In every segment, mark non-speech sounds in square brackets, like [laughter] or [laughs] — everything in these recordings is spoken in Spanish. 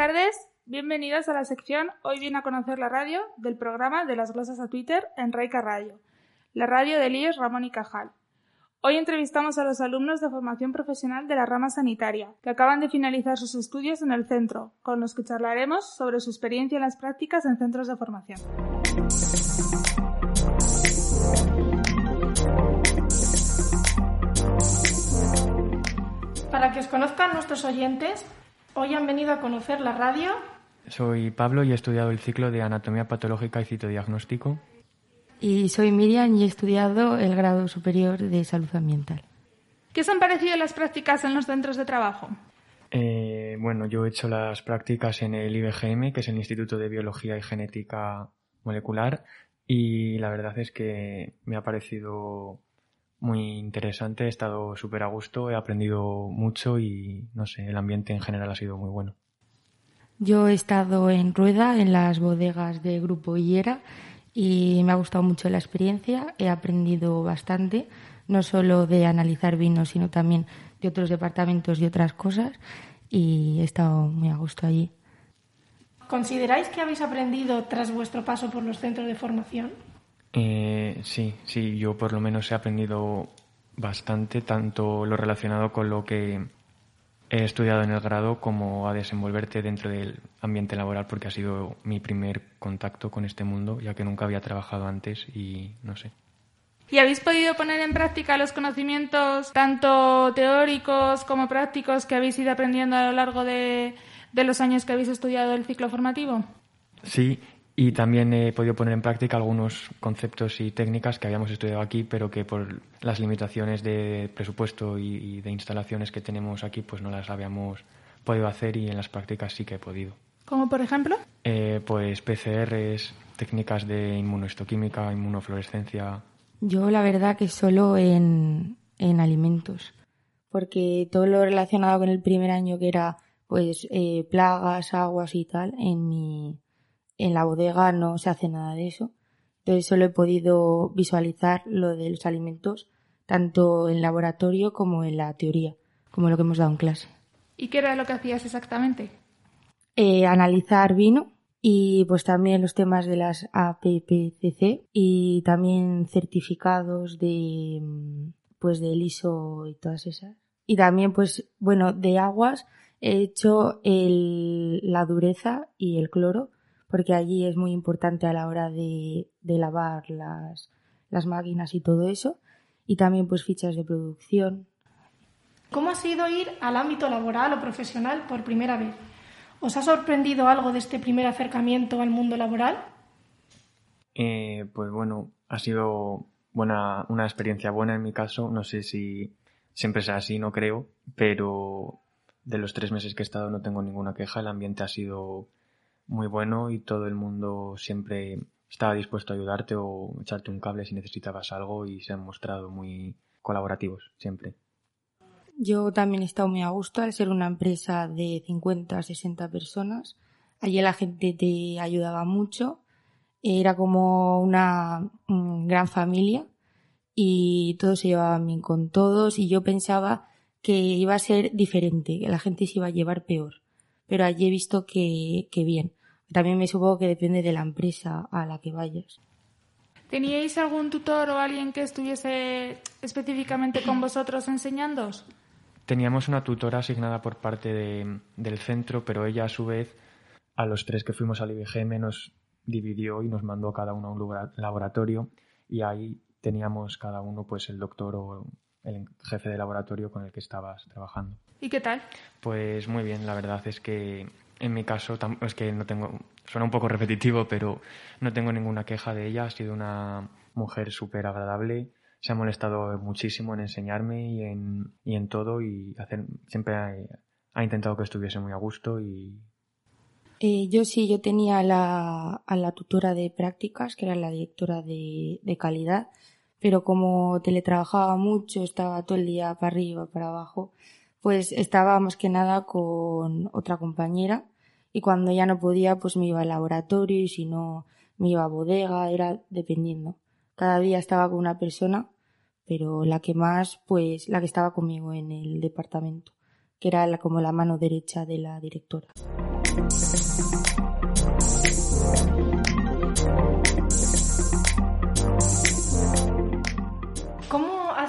tardes, bienvenidos a la sección Hoy viene a conocer la radio del programa de las glosas a Twitter en Reika Radio, la radio de Líos Ramón y Cajal. Hoy entrevistamos a los alumnos de formación profesional de la rama sanitaria, que acaban de finalizar sus estudios en el centro, con los que charlaremos sobre su experiencia en las prácticas en centros de formación. Para que os conozcan nuestros oyentes, hoy han venido a conocer la radio. Soy Pablo y he estudiado el ciclo de Anatomía Patológica y Citodiagnóstico y soy Miriam y he estudiado el grado superior de salud ambiental. ¿Qué os han parecido las prácticas en los centros de trabajo? Eh, bueno, yo he hecho las prácticas en el IBGM, que es el Instituto de Biología y Genética Molecular, y la verdad es que me ha parecido muy interesante, he estado súper a gusto, he aprendido mucho y no sé, el ambiente en general ha sido muy bueno. Yo he estado en Rueda, en las bodegas de Grupo Hillera, y me ha gustado mucho la experiencia, he aprendido bastante, no solo de analizar vinos, sino también de otros departamentos y otras cosas y he estado muy a gusto allí. ¿Consideráis que habéis aprendido tras vuestro paso por los centros de formación? Eh, sí, sí, yo por lo menos he aprendido bastante, tanto lo relacionado con lo que he estudiado en el grado como a desenvolverte dentro del ambiente laboral porque ha sido mi primer contacto con este mundo, ya que nunca había trabajado antes y no sé. ¿Y habéis podido poner en práctica los conocimientos tanto teóricos como prácticos que habéis ido aprendiendo a lo largo de, de los años que habéis estudiado el ciclo formativo? Sí, y también he podido poner en práctica algunos conceptos y técnicas que habíamos estudiado aquí, pero que por las limitaciones de presupuesto y, de instalaciones que tenemos aquí, pues no las habíamos podido hacer y en las prácticas sí que he podido. ¿Como por ejemplo? Eh, pues PCRs, técnicas de inmunohistoquímica, inmunofluorescencia. Yo la verdad que solo en, en alimentos, porque todo lo relacionado con el primer año que era pues eh, plagas, aguas y tal, en mi en la bodega no se hace nada de eso. Entonces solo he podido visualizar lo de los alimentos tanto en laboratorio como en la teoría, como lo que hemos dado en clase. ¿Y qué era lo que hacías exactamente? Eh, analizar vino y pues también los temas de las APPCC y también certificados de pues del ISO y todas esas. Y también pues bueno, de aguas he hecho el, la dureza y el cloro porque allí es muy importante a la hora de, lavar las, las máquinas y todo eso, y también pues fichas de producción. ¿Cómo ha sido ir al ámbito laboral o profesional por primera vez? ¿Os ha sorprendido algo de este primer acercamiento al mundo laboral? Eh, pues bueno, ha sido buena, una experiencia buena en mi caso. No sé si siempre sea así, no creo, pero de los tres meses que he estado no tengo ninguna queja. El ambiente ha sido muy bueno y todo el mundo siempre estaba dispuesto a ayudarte o echarte un cable si necesitabas algo y se han mostrado muy colaborativos siempre. Yo también he estado muy a gusto al ser una empresa de 50 a 60 personas. Allí la gente te ayudaba mucho. Era como una gran familia y todos se llevaban bien con todos y yo pensaba que iba a ser diferente, que la gente se iba a llevar peor. Pero allí he visto que, que bien. También me supongo que depende de la empresa a la que vayas. ¿Teníais algún tutor o alguien que estuviese específicamente con vosotros enseñándoos? Teníamos una tutora asignada por parte del centro, pero ella a su vez, a los tres que fuimos al IBGM, nos dividió y nos mandó cada uno a un laboratorio y ahí teníamos cada uno pues el doctor o el jefe de laboratorio con el que estabas trabajando. ¿Y qué tal? Pues muy bien, la verdad es que en mi caso, es que no tengo, suena un poco repetitivo, pero no tengo ninguna queja de ella. Ha sido una mujer súper agradable. Se ha molestado muchísimo en enseñarme y en, y en todo y hacer, siempre ha, intentado que estuviese muy a gusto y eh, yo sí, yo tenía a la, a la tutora de prácticas, que era la directora de, de calidad, pero como teletrabajaba mucho, estaba todo el día para arriba, para abajo, pues estaba más que nada con otra compañera y cuando ya no podía pues me iba al laboratorio y si no me iba a bodega, era dependiendo. Cada día estaba con una persona, pero la que más pues la que estaba conmigo en el departamento, que era como la mano derecha de la directora.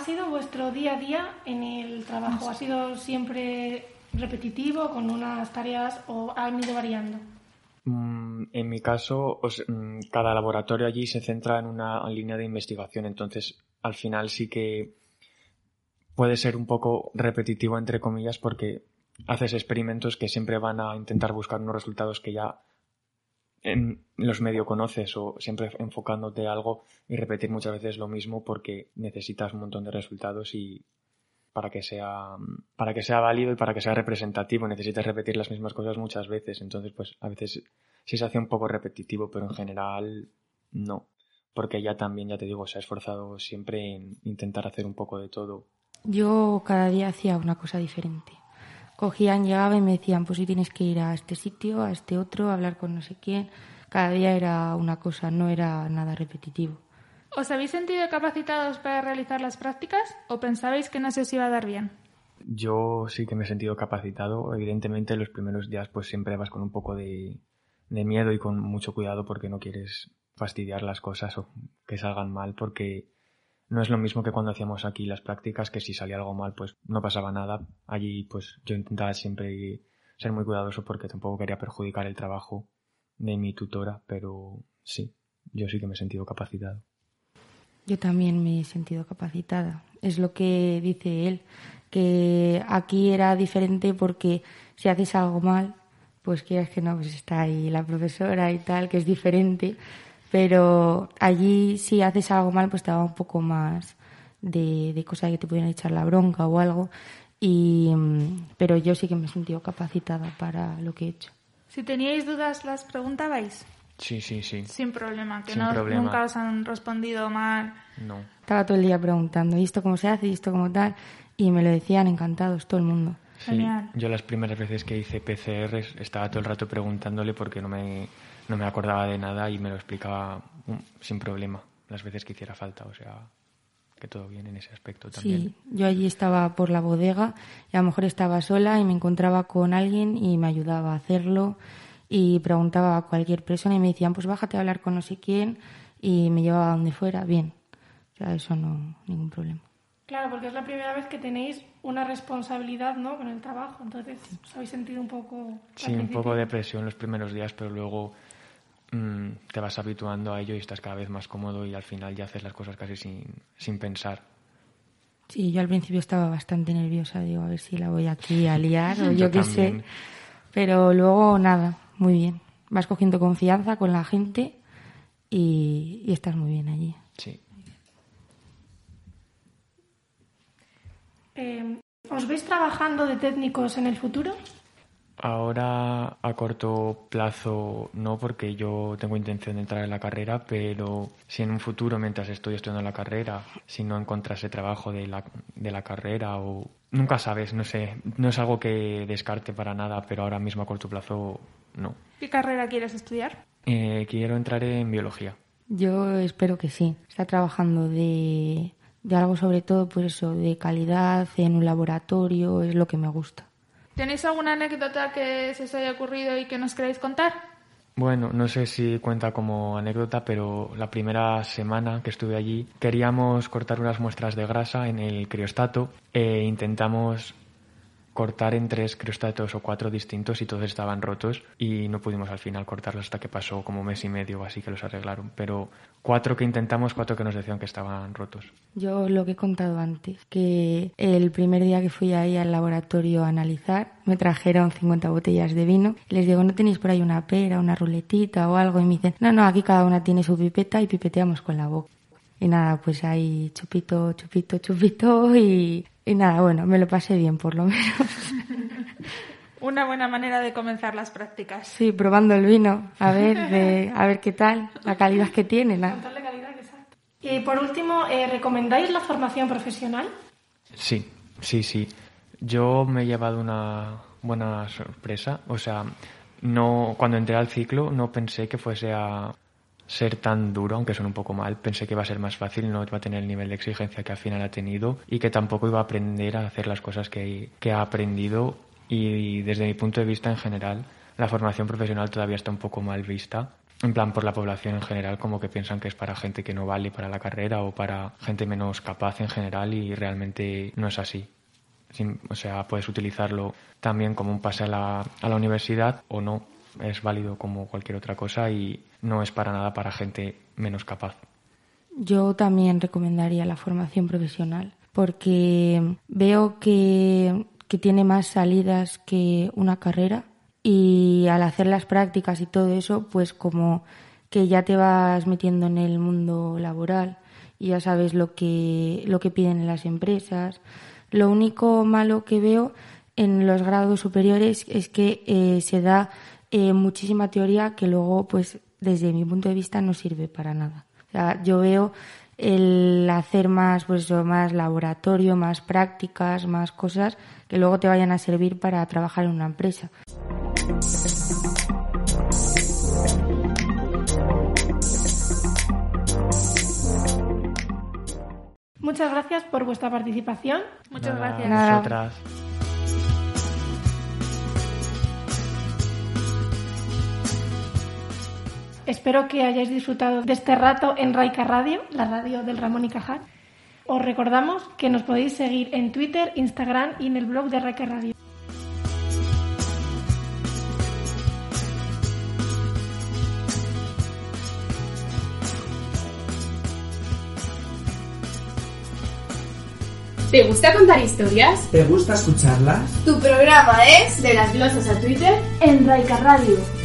Sido vuestro día a día en el trabajo? ¿Ha sido siempre repetitivo, con unas tareas o han ido variando? Mm, en mi caso, os- mm, cada laboratorio allí se centra en una línea de investigación, entonces al final sí que puede ser un poco repetitivo, entre comillas, porque haces experimentos que siempre van a intentar buscar unos resultados que ya en los medio conoces o siempre enfocándote a algo y repetir muchas veces lo mismo porque necesitas un montón de resultados y para que sea para que sea válido y para que sea representativo necesitas repetir las mismas cosas muchas veces. Entonces pues a veces sí se hace un poco repetitivo pero en general no. Porque ella también ya te digo se ha esforzado siempre en intentar hacer un poco de todo. Yo cada día hacía una cosa diferente. Cogían, llegaba y me decían, pues si tienes que ir a este sitio, a este otro, a hablar con no sé quién. Cada día era una cosa, no era nada repetitivo. ¿Os habéis sentido capacitados para realizar las prácticas o pensabais que no se os iba a dar bien? Yo sí que me he sentido capacitado. Evidentemente, los primeros días, pues siempre vas con un poco de, de miedo y con mucho cuidado porque no quieres fastidiar las cosas o que salgan mal, porque no es lo mismo que cuando hacíamos aquí las prácticas, que si salía algo mal, pues no pasaba nada. Allí, pues yo intentaba siempre ser muy cuidadoso porque tampoco quería perjudicar el trabajo de mi tutora, pero sí, yo sí que me he sentido capacitado. Yo también me he sentido capacitada. Es lo que dice él, que aquí era diferente porque si haces algo mal, pues quieras que no, pues está ahí la profesora y tal, que es diferente. Pero allí si haces algo mal, pues te daba un poco más de, de cosas que te pudieran echar la bronca o algo. Y, pero yo sí que me he sentido capacitada para lo que he hecho. Si teníais dudas, las preguntabais. Sí, sí, sí. Sin problema, que Sin no, problema. nunca os han respondido mal. No. Estaba todo el día preguntando, ¿y esto cómo se hace? ¿Y esto cómo tal? Y me lo decían encantados, todo el mundo. Sí, Genial. yo las primeras veces que hice PCRs estaba todo el rato preguntándole porque no me, no me acordaba de nada y me lo explicaba mm, sin problema las veces que hiciera falta. O sea, que todo bien en ese aspecto también. Sí, yo allí estaba por la bodega y a lo mejor estaba sola y me encontraba con alguien y me ayudaba a hacerlo y preguntaba a cualquier persona y me decían, pues bájate a hablar con no sé quién y me llevaba a donde fuera, bien. O sea, eso no, ningún problema. Claro, porque es la primera vez que tenéis una responsabilidad ¿no? con el trabajo, entonces os habéis sentido un poco... Sí, un poco de presión los primeros días, pero luego mm, te vas habituando a ello y estás cada vez más cómodo y al final ya haces las cosas casi sin, sin pensar. Sí, yo al principio estaba bastante nerviosa, digo, a ver si la voy aquí a liar o [laughs] yo, Yo qué sé. Pero luego nada, muy bien. Vas cogiendo confianza con la gente y, y estás muy bien allí. Sí. Eh, ¿Os veis trabajando de técnicos en el futuro? Ahora a corto plazo no, porque yo tengo intención de entrar en la carrera, pero si en un futuro, mientras estoy estudiando la carrera, si no encontrase trabajo de la, de la carrera o... Nunca sabes, no sé, no es algo que descarte para nada, pero ahora mismo a corto plazo no. ¿Qué carrera quieres estudiar? Eh, quiero entrar en biología. Yo espero que sí. Está trabajando de, de algo sobre todo, pues eso, de calidad en un laboratorio, es lo que me gusta. ¿Tenéis alguna anécdota que se os haya ocurrido y que nos queráis contar? Bueno, no sé si cuenta como anécdota, pero la primera semana que estuve allí queríamos cortar unas muestras de grasa en el criostato e intentamos cortar en tres criostatos o cuatro distintos y todos estaban rotos y no pudimos al final cortarlos hasta que pasó como mes y medio o así que los arreglaron. Pero cuatro que intentamos, cuatro que nos decían que estaban rotos. Yo lo que he contado antes, que el primer día que fui ahí al laboratorio a analizar, me trajeron 50 botellas de vino. Les digo, ¿no tenéis por ahí una pera, una ruletita o algo? Y me dicen, no, no, aquí cada una tiene su pipeta y pipeteamos con la boca. Y nada, pues ahí chupito, chupito, chupito y, y nada, bueno, me lo pasé bien por lo menos. [laughs] Una buena manera de comenzar las prácticas. Sí, probando el vino, a ver, de, a ver qué tal, la calidad que tiene. la- Contarle calidad, exacto. Y por último, eh, ¿recomendáis la formación profesional? Sí, sí, sí. Yo me he llevado una buena sorpresa. O sea, no cuando entré al ciclo no pensé que fuese a ser tan duro, aunque suene un poco mal. Pensé que iba a ser más fácil, no iba a tener el nivel de exigencia que al final ha tenido y que tampoco iba a aprender a hacer las cosas que, que ha aprendido. Y desde mi punto de vista en general la formación profesional todavía está un poco mal vista. En plan, por la población en general, como que piensan que es para gente que no vale para la carrera o para gente menos capaz en general y realmente no es así. o sea, puedes utilizarlo también como un pase a la, a la universidad o no. Es válido como cualquier otra cosa y no es para nada para gente menos capaz. Yo también recomendaría la formación profesional porque veo que, que tiene más salidas que una carrera y al hacer las prácticas y todo eso, pues como que ya te vas metiendo en el mundo laboral y ya sabes lo que, lo que piden las empresas. Lo único malo que veo en los grados superiores es que eh, se da eh, muchísima teoría que luego, pues desde mi punto de vista, no sirve para nada. O sea, yo veo el hacer más, pues más laboratorio, más prácticas, más cosas que luego te vayan a servir para trabajar en una empresa. Muchas gracias por vuestra participación. Muchas gracias. Espero que hayáis disfrutado de este rato en Raika Radio, la radio del Ramón y Cajal. Os recordamos que nos podéis seguir en Twitter, Instagram y en el blog de Raika Radio. ¿Te gusta contar historias? ¿Te gusta escucharlas? Tu programa es De las glosas a Twitter en Raika Radio.